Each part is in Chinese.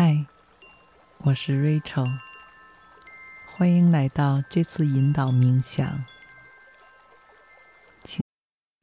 嗨，我是 Rachel，欢迎来到这次引导冥想。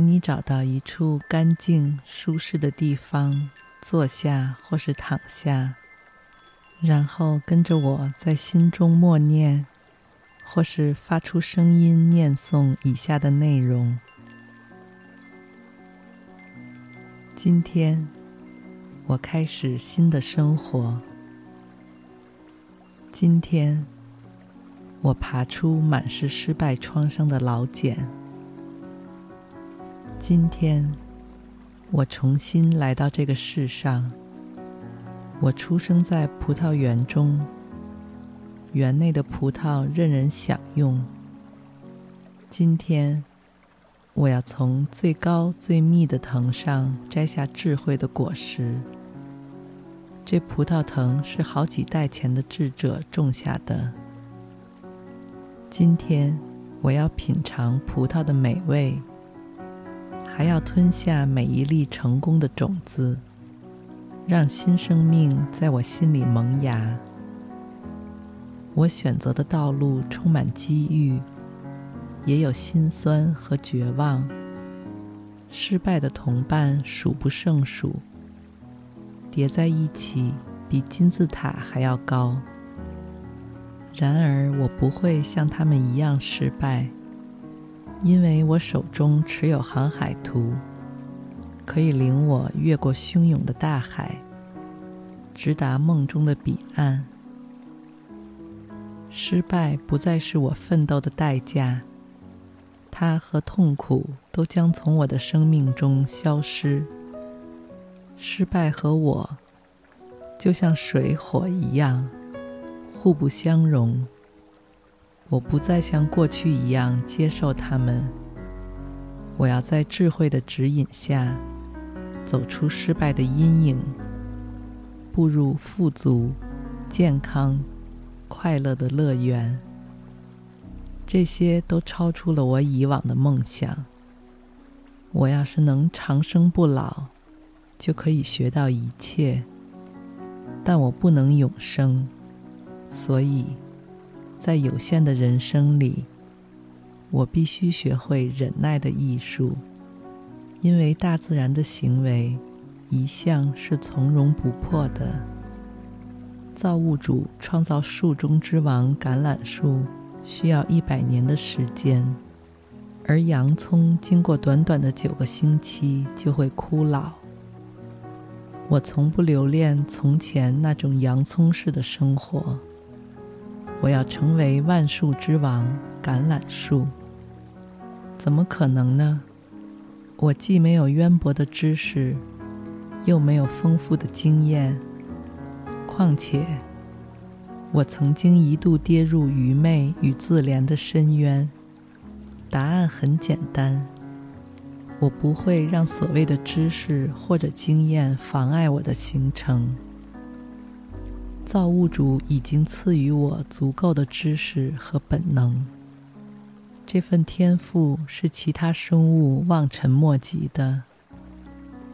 你找到一处干净、舒适的地方坐下，或是躺下，然后跟着我在心中默念，或是发出声音念诵以下的内容。今天，我开始新的生活。今天，我爬出满是失败创伤的老茧。今天，我重新来到这个世上。我出生在葡萄园中，园内的葡萄任人享用。今天，我要从最高最密的藤上摘下智慧的果实。这葡萄藤是好几代前的智者种下的。今天，我要品尝葡萄的美味。还要吞下每一粒成功的种子，让新生命在我心里萌芽。我选择的道路充满机遇，也有辛酸和绝望。失败的同伴数不胜数，叠在一起比金字塔还要高。然而，我不会像他们一样失败。因为我手中持有航海图，可以领我越过汹涌的大海，直达梦中的彼岸。失败不再是我奋斗的代价，它和痛苦都将从我的生命中消失。失败和我，就像水火一样，互不相容。我不再像过去一样接受他们。我要在智慧的指引下，走出失败的阴影，步入富足、健康、快乐的乐园。这些都超出了我以往的梦想。我要是能长生不老，就可以学到一切。但我不能永生，所以。在有限的人生里，我必须学会忍耐的艺术，因为大自然的行为一向是从容不迫的。造物主创造树中之王橄榄树需要一百年的时间，而洋葱经过短短的九个星期就会枯老。我从不留恋从前那种洋葱式的生活。我要成为万树之王橄榄树，怎么可能呢？我既没有渊博的知识，又没有丰富的经验。况且，我曾经一度跌入愚昧与自怜的深渊。答案很简单：我不会让所谓的知识或者经验妨碍我的行程。造物主已经赐予我足够的知识和本能，这份天赋是其他生物望尘莫及的。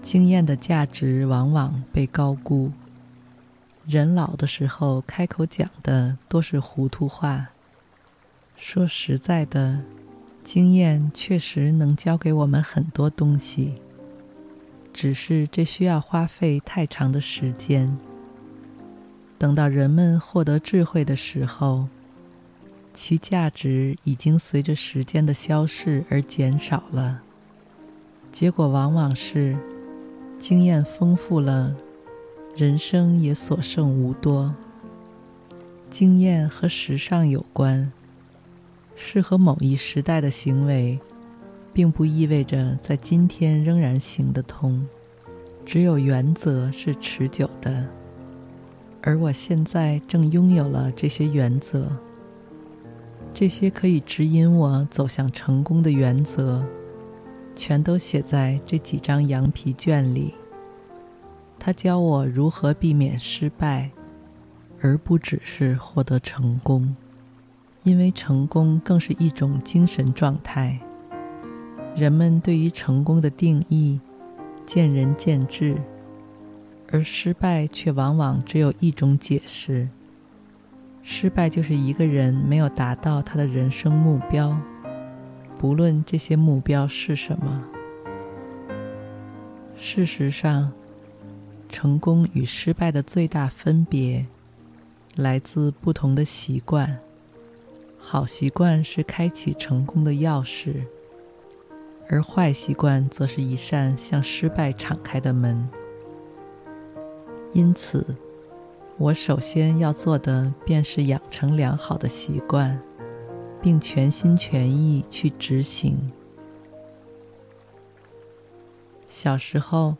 经验的价值往往被高估，人老的时候开口讲的多是糊涂话。说实在的，经验确实能教给我们很多东西，只是这需要花费太长的时间。等到人们获得智慧的时候，其价值已经随着时间的消逝而减少了。结果往往是，经验丰富了，人生也所剩无多。经验和时尚有关，适合某一时代的行为，并不意味着在今天仍然行得通。只有原则是持久的。而我现在正拥有了这些原则，这些可以指引我走向成功的原则，全都写在这几张羊皮卷里。它教我如何避免失败，而不只是获得成功，因为成功更是一种精神状态。人们对于成功的定义见仁见智，而失败却往往只有一种解释：失败就是一个人没有达到他的人生目标，不论这些目标是什么。事实上，成功与失败的最大分别来自不同的习惯。好习惯是开启成功的钥匙。而坏习惯则是一扇向失败敞开的门。因此，我首先要做的便是养成良好的习惯，并全心全意去执行。小时候，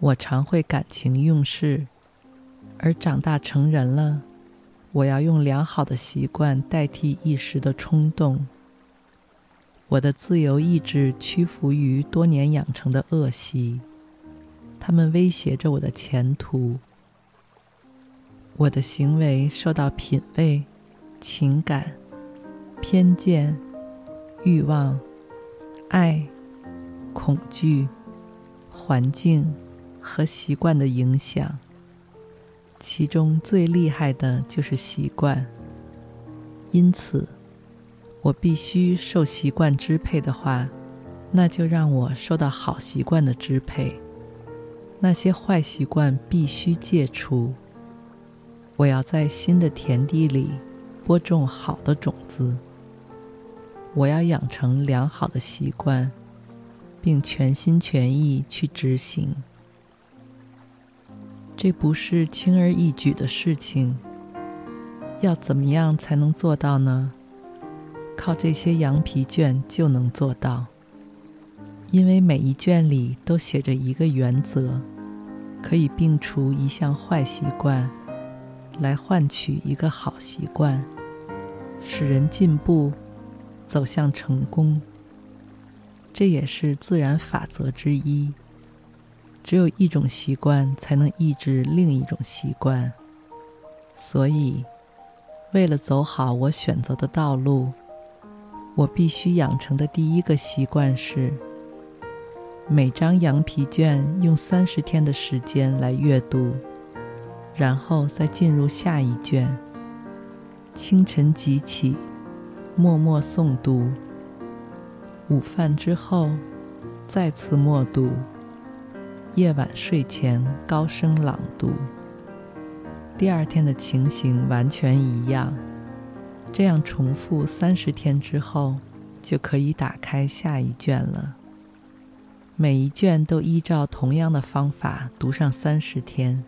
我常会感情用事，而长大成人了，我要用良好的习惯代替一时的冲动。我的自由意志屈服于多年养成的恶习，它们威胁着我的前途。我的行为受到品味、情感、偏见、欲望、爱、恐惧、环境和习惯的影响，其中最厉害的就是习惯。因此，我必须受习惯支配的话，那就让我受到好习惯的支配。那些坏习惯必须戒除。我要在新的田地里播种好的种子。我要养成良好的习惯，并全心全意去执行。这不是轻而易举的事情。要怎么样才能做到呢？靠这些羊皮卷就能做到，因为每一卷里都写着一个原则，可以摒除一项坏习惯，来换取一个好习惯，使人进步，走向成功。这也是自然法则之一。只有一种习惯才能抑制另一种习惯，所以，为了走好我选择的道路。我必须养成的第一个习惯是，每张羊皮卷用三十天的时间来阅读，然后再进入下一卷。清晨即起，默默诵读；午饭之后，再次默读；夜晚睡前高声朗读。第二天的情形完全一样。这样重复三十天之后，就可以打开下一卷了。每一卷都依照同样的方法读上三十天，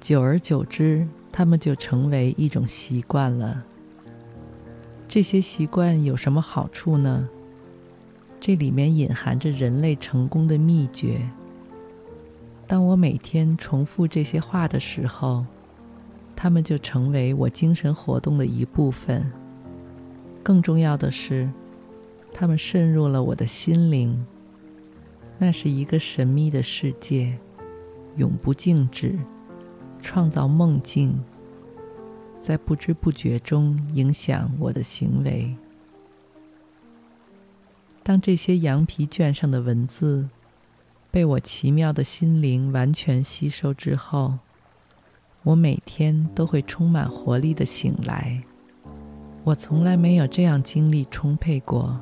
久而久之，它们就成为一种习惯了。这些习惯有什么好处呢？这里面隐含着人类成功的秘诀。当我每天重复这些话的时候，它们就成为我精神活动的一部分。更重要的是，它们渗入了我的心灵。那是一个神秘的世界，永不静止，创造梦境，在不知不觉中影响我的行为。当这些羊皮卷上的文字被我奇妙的心灵完全吸收之后，我每天都会充满活力地醒来，我从来没有这样精力充沛过。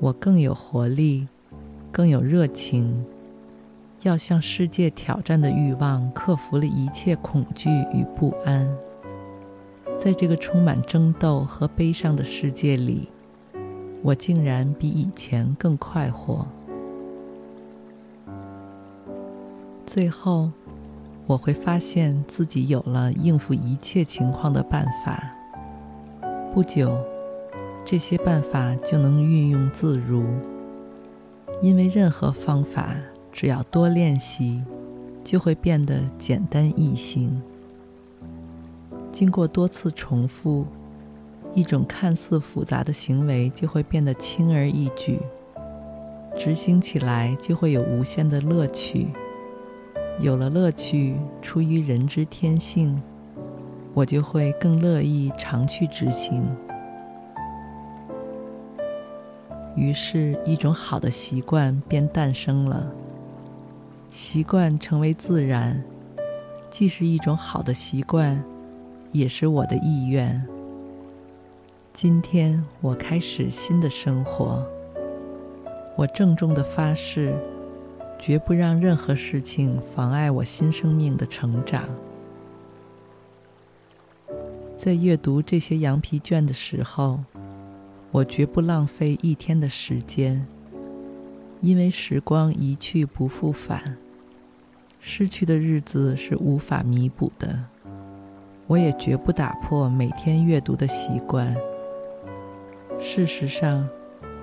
我更有活力，更有热情，要向世界挑战的欲望克服了一切恐惧与不安。在这个充满争斗和悲伤的世界里，我竟然比以前更快活。最后。我会发现自己有了应付一切情况的办法。不久，这些办法就能运用自如，因为任何方法只要多练习，就会变得简单易行。经过多次重复，一种看似复杂的行为就会变得轻而易举，执行起来就会有无限的乐趣。有了乐趣，出于人之天性，我就会更乐意常去执行。于是，一种好的习惯便诞生了。习惯成为自然，既是一种好的习惯。也是我的意愿。今天我开始新的生活。我郑重的发誓，绝不让任何事情妨碍我新生命的成长。在阅读这些羊皮卷的时候，我绝不浪费一天的时间，因为时光一去不复返，失去的日子是无法弥补的。我也绝不打破每天阅读的习惯。事实上，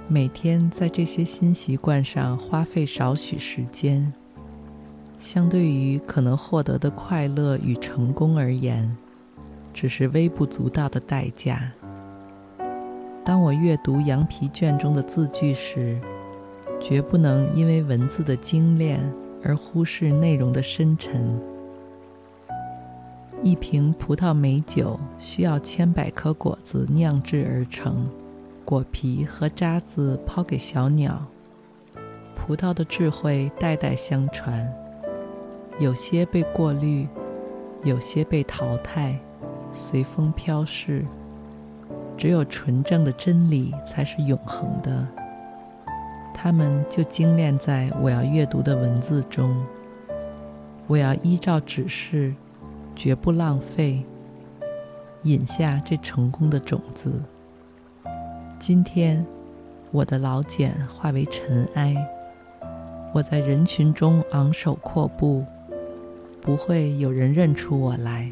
每天在这些新习惯上花费少许时间，相对于可能获得的快乐与成功而言，只是微不足道的代价。当我阅读羊皮卷中的字句时，绝不能因为文字的精炼而忽视内容的深沉。一瓶葡萄美酒需要千百颗果子酿制而成，果皮和渣子抛给小鸟。葡萄的智慧代代相传，有些被过滤，有些被淘汰，随风飘逝。只有纯正的真理才是永恒的。它们就精炼在我要阅读的文字中。我要依照指示。绝不浪费，饮下这成功的种子。今天，我的老茧化为尘埃，我在人群中昂首阔步，不会有人认出我来，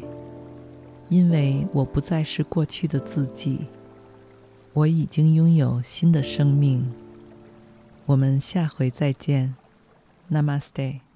因为我不再是过去的自己，我已经拥有新的生命。我们下回再见，Namaste。